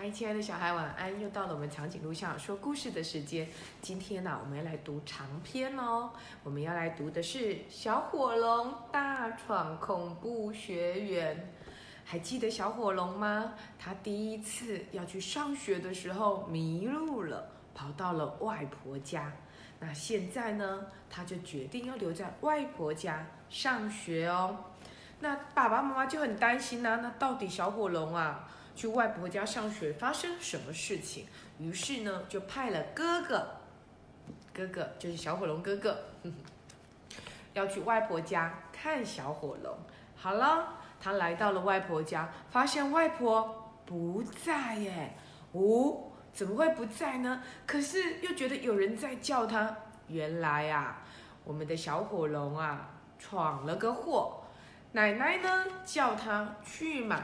嗨，亲爱的小孩，晚安！又到了我们长颈鹿校说故事的时间。今天呢，我们要来读长篇哦。我们要来读的是《小火龙大闯恐怖学园》。还记得小火龙吗？他第一次要去上学的时候迷路了，跑到了外婆家。那现在呢，他就决定要留在外婆家上学哦。那爸爸妈妈就很担心呐。那到底小火龙啊？去外婆家上学发生什么事情？于是呢，就派了哥哥，哥哥就是小火龙哥哥，要去外婆家看小火龙。好了，他来到了外婆家，发现外婆不在耶。哦，怎么会不在呢？可是又觉得有人在叫他。原来啊，我们的小火龙啊，闯了个祸。奶奶呢，叫他去买。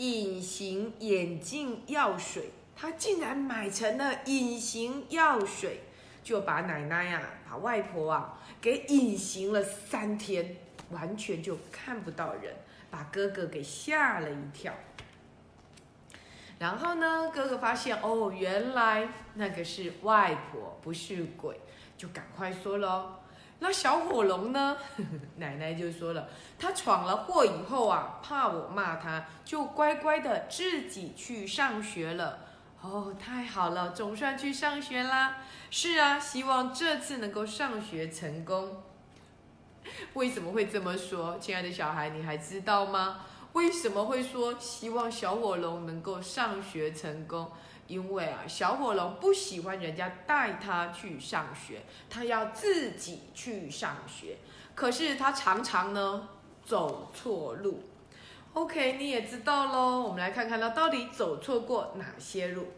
隐形眼镜药水，他竟然买成了隐形药水，就把奶奶呀、把外婆啊给隐形了三天，完全就看不到人，把哥哥给吓了一跳。然后呢，哥哥发现哦，原来那个是外婆，不是鬼，就赶快说喽。那小火龙呢？奶奶就说了，他闯了祸以后啊，怕我骂他，就乖乖的自己去上学了。哦，太好了，总算去上学啦！是啊，希望这次能够上学成功。为什么会这么说，亲爱的小孩，你还知道吗？为什么会说希望小火龙能够上学成功？因为啊，小火龙不喜欢人家带他去上学，他要自己去上学。可是他常常呢走错路。OK，你也知道喽。我们来看看他到底走错过哪些路。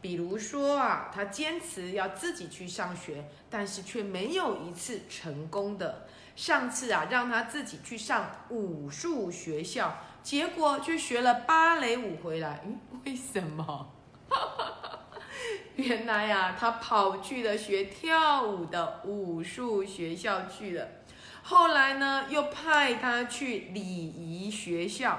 比如说啊，他坚持要自己去上学，但是却没有一次成功的。上次啊，让他自己去上武术学校，结果却学了芭蕾舞回来。嗯，为什么？原来呀，他跑去了学跳舞的武术学校去了。后来呢，又派他去礼仪学校，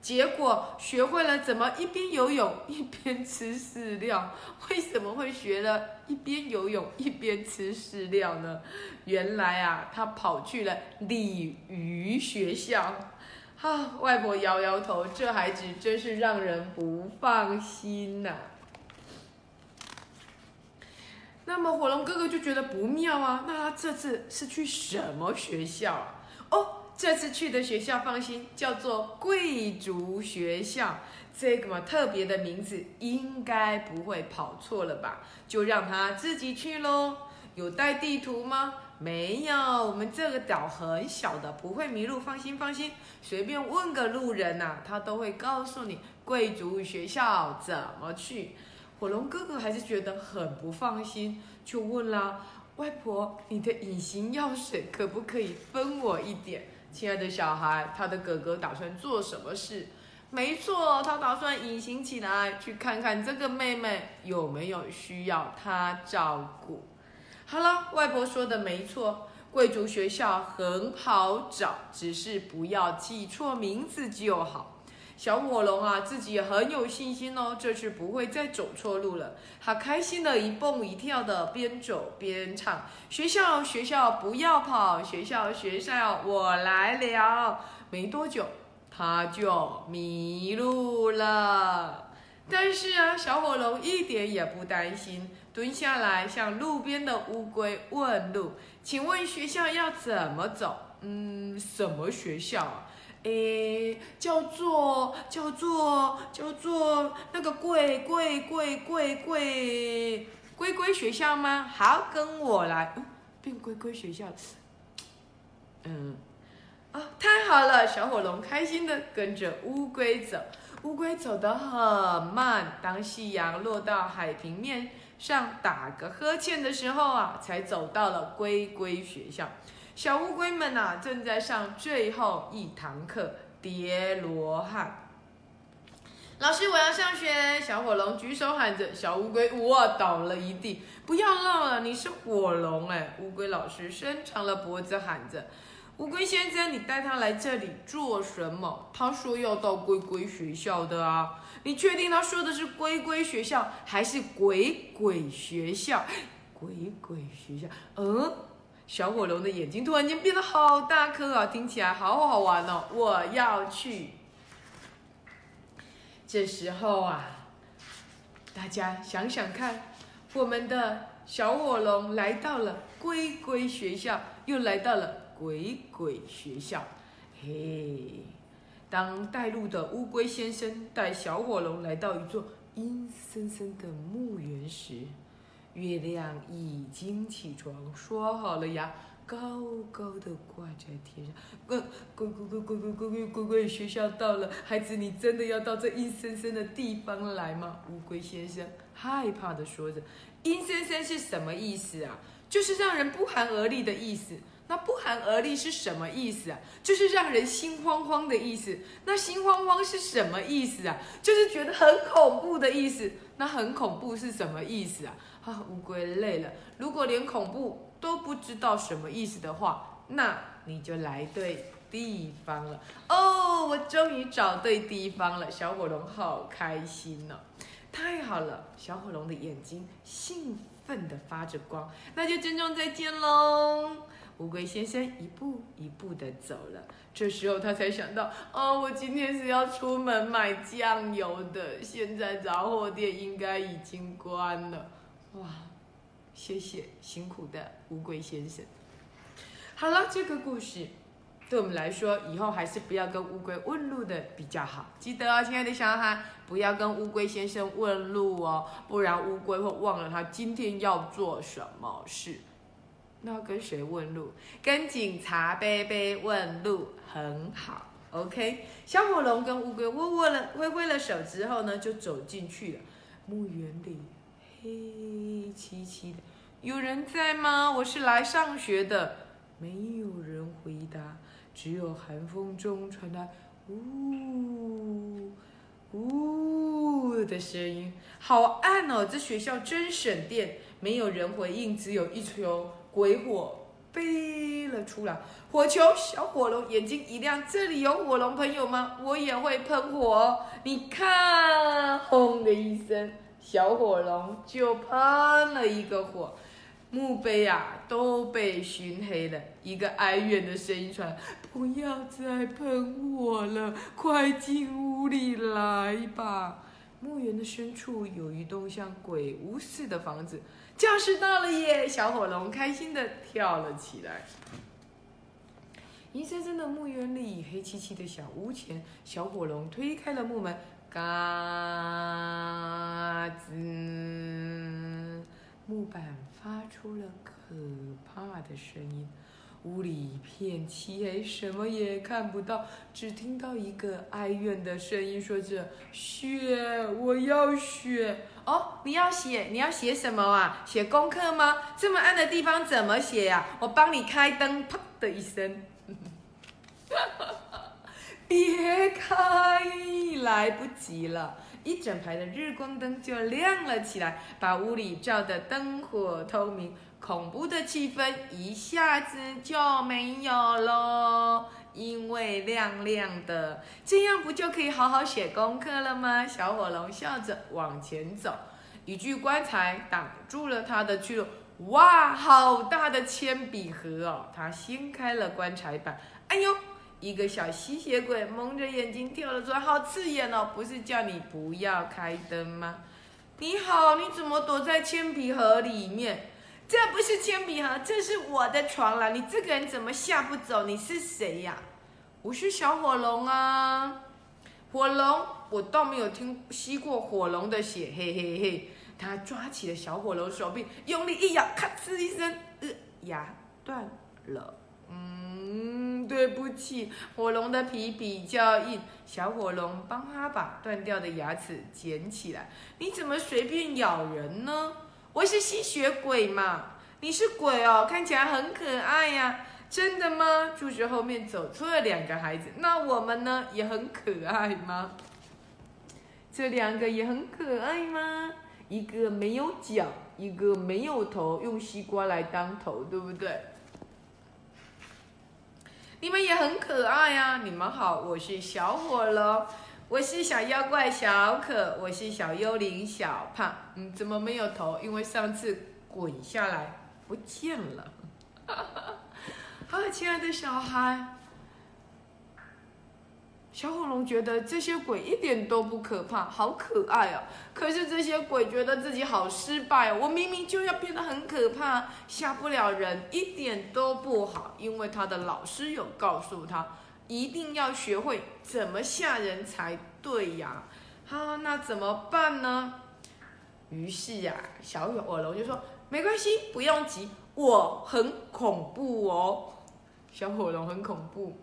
结果学会了怎么一边游泳一边吃饲料。为什么会学了一边游泳一边吃饲料呢？原来啊，他跑去了鲤鱼学校。啊，外婆摇摇头，这孩子真是让人不放心呐。那么火龙哥哥就觉得不妙啊，那他这次是去什么学校啊？哦，这次去的学校，放心，叫做贵族学校。这个嘛特别的名字，应该不会跑错了吧？就让他自己去喽。有带地图吗？没有，我们这个岛很小的，不会迷路，放心放心，随便问个路人呐，他都会告诉你贵族学校怎么去。火龙哥哥还是觉得很不放心，就问啦：“外婆，你的隐形药水可不可以分我一点？”亲爱的小孩，他的哥哥打算做什么事？没错，他打算隐形起来，去看看这个妹妹有没有需要他照顾。好了，外婆说的没错，贵族学校很好找，只是不要记错名字就好。小火龙啊，自己也很有信心哦，这次不会再走错路了。他开心的一蹦一跳的，边走边唱：学校学校不要跑，学校学校我来了。没多久，他就迷路了。但是啊，小火龙一点也不担心，蹲下来向路边的乌龟问路：“请问学校要怎么走？”“嗯，什么学校啊？”“诶，叫做叫做叫做那个贵贵贵贵贵龟龟学校吗？”“好，跟我来。”“变龟龟学校。”“嗯，啊，太好了！”小火龙开心的跟着乌龟走。乌龟走得很慢，当夕阳落到海平面上打个呵欠的时候啊，才走到了龟龟学校。小乌龟们呐，正在上最后一堂课——叠罗汉。老师，我要上学！小火龙举手喊着，小乌龟哇倒了一地。不要闹了，你是火龙哎！乌龟老师伸长了脖子喊着。乌龟先生，你带他来这里做什么？他说要到龟龟学校的啊。你确定他说的是龟龟学校还是鬼鬼学校？鬼鬼学校，嗯，小火龙的眼睛突然间变得好大颗啊，听起来好好玩哦，我要去。这时候啊，大家想想看，我们的小火龙来到了龟龟学校，又来到了。鬼鬼学校，嘿！当带路的乌龟先生带小火龙来到一座阴森森的墓园时，月亮已经起床，刷好了牙，高高的挂在天上。龟龟龟龟龟龟龟龟龟龟学校到了，孩子，你真的要到这阴森森的地方来吗？乌龟先生害怕的说着。阴森森是什么意思啊？就是让人不寒而栗的意思。那不寒而栗是什么意思啊？就是让人心慌慌的意思。那心慌慌是什么意思啊？就是觉得很恐怖的意思。那很恐怖是什么意思啊？啊，乌龟累了。如果连恐怖都不知道什么意思的话，那你就来对地方了。哦，我终于找对地方了。小火龙好开心呢，太好了！小火龙的眼睛兴奋地发着光。那就珍重再见喽。乌龟先生一步一步的走了，这时候他才想到，哦，我今天是要出门买酱油的，现在杂货店应该已经关了。哇，谢谢辛苦的乌龟先生。好了，这个故事对我们来说，以后还是不要跟乌龟问路的比较好。记得哦，亲爱的小孩，不要跟乌龟先生问路哦，不然乌龟会忘了他今天要做什么事。要跟谁问路？跟警察贝贝问路很好，OK。小火龙跟乌龟握握了挥挥了手之后呢，就走进去了。墓园里黑漆漆的，有人在吗？我是来上学的。没有人回答，只有寒风中传来呜呜的声音。好暗哦，这学校真省电。没有人回应，只有一球。鬼火飞了出来，火球小火龙眼睛一亮，这里有火龙朋友吗？我也会喷火，你看，轰的一声，小火龙就喷了一个火，墓碑啊都被熏黑了。一个哀怨的声音传：不要再喷火了，快进屋里来吧。墓园的深处有一栋像鬼屋似的房子。教室到了耶！小火龙开心的跳了起来。阴森森的墓园里，黑漆漆的小屋前，小火龙推开了木门，嘎吱，木板发出了可怕的声音。屋里一片漆黑，什么也看不到，只听到一个哀怨的声音说着：“雪，我要雪。”哦，你要写，你要写什么啊？写功课吗？这么暗的地方怎么写呀？我帮你开灯，啪的一声，别开，来不及了，一整排的日光灯就亮了起来，把屋里照得灯火通明。恐怖的气氛一下子就没有了，因为亮亮的，这样不就可以好好写功课了吗？小火龙笑着往前走，一具棺材挡住了他的去路。哇，好大的铅笔盒哦！他掀开了棺材板，哎呦，一个小吸血鬼蒙着眼睛跳了出来，好刺眼哦！不是叫你不要开灯吗？你好，你怎么躲在铅笔盒里面？这不是铅笔盒，这是我的床了。你这个人怎么下不走？你是谁呀？我是小火龙啊，火龙，我倒没有听吸过火龙的血，嘿嘿嘿。他抓起了小火龙手臂，用力一咬，咔哧一声，呃，牙断了。嗯，对不起，火龙的皮比较硬，小火龙帮他把断掉的牙齿捡起来。你怎么随便咬人呢？我是吸血鬼嘛？你是鬼哦，看起来很可爱呀。真的吗？柱子后面走出了两个孩子，那我们呢？也很可爱吗？这两个也很可爱吗？一个没有脚，一个没有头，用西瓜来当头，对不对？你们也很可爱呀！你们好，我是小火龙，我是小妖怪小可，我是小幽灵小胖。嗯，怎么没有头？因为上次滚下来不见了。啊，亲爱的小孩。小火龙觉得这些鬼一点都不可怕，好可爱哦。可是这些鬼觉得自己好失败哦。我明明就要变得很可怕，吓不了人，一点都不好。因为他的老师有告诉他，一定要学会怎么吓人才对呀。好，那怎么办呢？于是呀，小火龙就说：“没关系，不用急，我很恐怖哦。”小火龙很恐怖，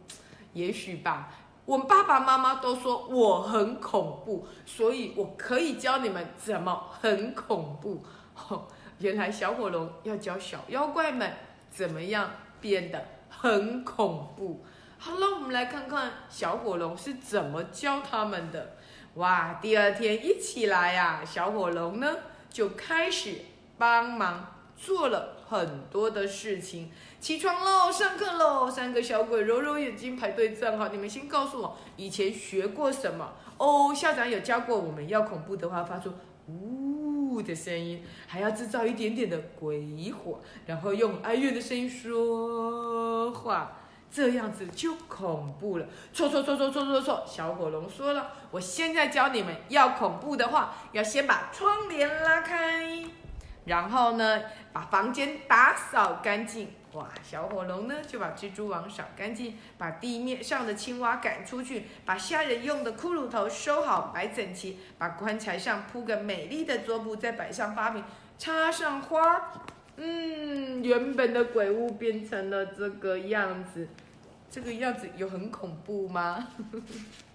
也许吧。我爸爸妈妈都说我很恐怖，所以我可以教你们怎么很恐怖。原来小火龙要教小妖怪们怎么样变得很恐怖。好了，我们来看看小火龙是怎么教他们的。哇，第二天一起来呀，小火龙呢就开始帮忙做了很多的事情。起床喽，上课喽！三个小鬼揉揉眼睛，排队站好。你们先告诉我，以前学过什么？哦，校长有教过我们要恐怖的话，发出呜的声音，还要制造一点点的鬼火，然后用哀怨的声音说话，这样子就恐怖了。错错错错错错错！小火龙说了，我现在教你们要恐怖的话，要先把窗帘拉开，然后呢，把房间打扫干净。哇，小火龙呢就把蜘蛛网扫干净，把地面上的青蛙赶出去，把虾仁用的骷髅头收好摆整齐，把棺材上铺个美丽的桌布，再摆上花瓶，插上花。嗯，原本的鬼屋变成了这个样子，这个样子有很恐怖吗？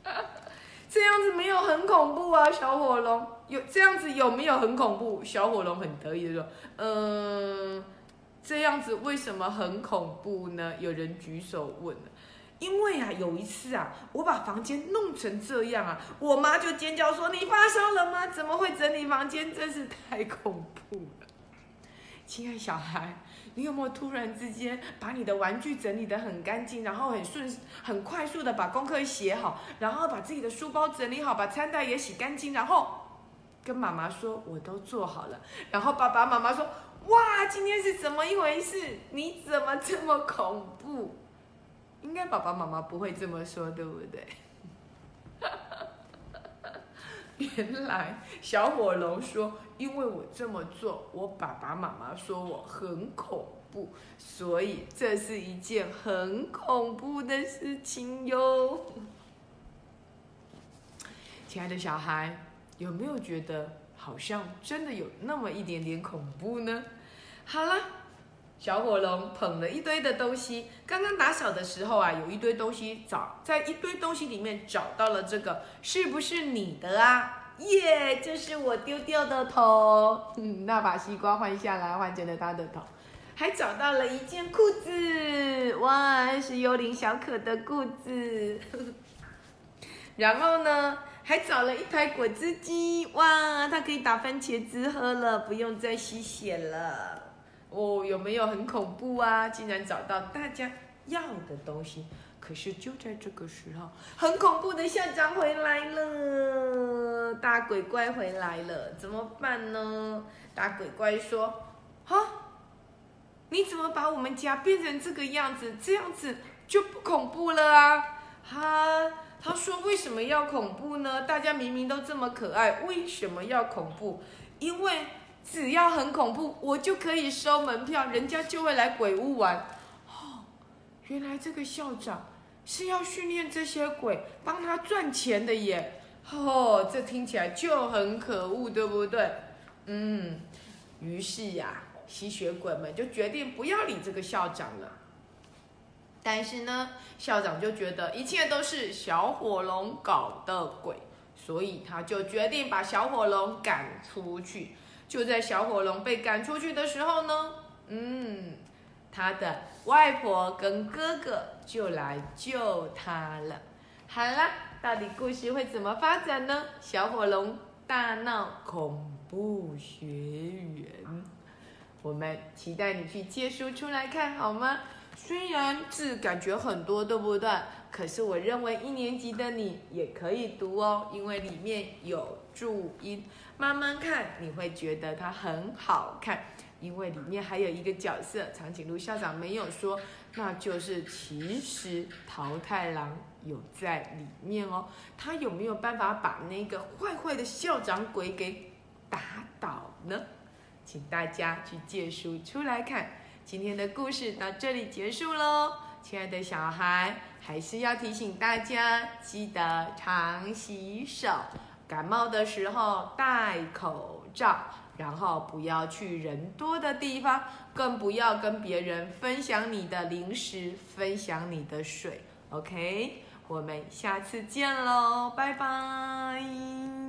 这样子没有很恐怖啊，小火龙有这样子有没有很恐怖？小火龙很得意的说，嗯。这样子为什么很恐怖呢？有人举手问了，因为啊，有一次啊，我把房间弄成这样啊，我妈就尖叫说：“你发烧了吗？怎么会整理房间？真是太恐怖了。”亲爱小孩，你有没有突然之间把你的玩具整理得很干净，然后很顺、很快速的把功课写好，然后把自己的书包整理好，把餐袋也洗干净，然后跟妈妈说：“我都做好了。”然后爸爸妈妈说。哇，今天是怎么一回事？你怎么这么恐怖？应该爸爸妈妈不会这么说，对不对？原来小火龙说，因为我这么做，我爸爸妈妈说我很恐怖，所以这是一件很恐怖的事情哟。亲爱的小孩，有没有觉得？好像真的有那么一点点恐怖呢。好了，小火龙捧了一堆的东西。刚刚打扫的时候啊，有一堆东西找在一堆东西里面找到了这个，是不是你的啊？耶，这是我丢掉的头。嗯，那把西瓜换下来，换成了他的头。还找到了一件裤子，哇，是幽灵小可的裤子。然后呢？还找了一台果汁机，哇，它可以打番茄汁喝了，不用再吸血了。哦，有没有很恐怖啊？竟然找到大家要的东西。可是就在这个时候，很恐怖的校长回来了，大鬼怪回来了，怎么办呢？大鬼怪说：“哈，你怎么把我们家变成这个样子？这样子就不恐怖了啊？”哈。他说：“为什么要恐怖呢？大家明明都这么可爱，为什么要恐怖？因为只要很恐怖，我就可以收门票，人家就会来鬼屋玩。哦，原来这个校长是要训练这些鬼，帮他赚钱的耶！哦，这听起来就很可恶，对不对？嗯，于是呀，吸血鬼们就决定不要理这个校长了。”但是呢，校长就觉得一切都是小火龙搞的鬼，所以他就决定把小火龙赶出去。就在小火龙被赶出去的时候呢，嗯，他的外婆跟哥哥就来救他了。好了，到底故事会怎么发展呢？小火龙大闹恐怖学园，我们期待你去借书出来看好吗？虽然字感觉很多，对不对？可是我认为一年级的你也可以读哦，因为里面有注音，慢慢看你会觉得它很好看。因为里面还有一个角色，长颈鹿校长没有说，那就是其实桃太郎有在里面哦。他有没有办法把那个坏坏的校长鬼给打倒呢？请大家去借书出来看。今天的故事到这里结束喽，亲爱的小孩，还是要提醒大家，记得常洗手，感冒的时候戴口罩。然后不要去人多的地方，更不要跟别人分享你的零食，分享你的水。OK，我们下次见喽，拜拜。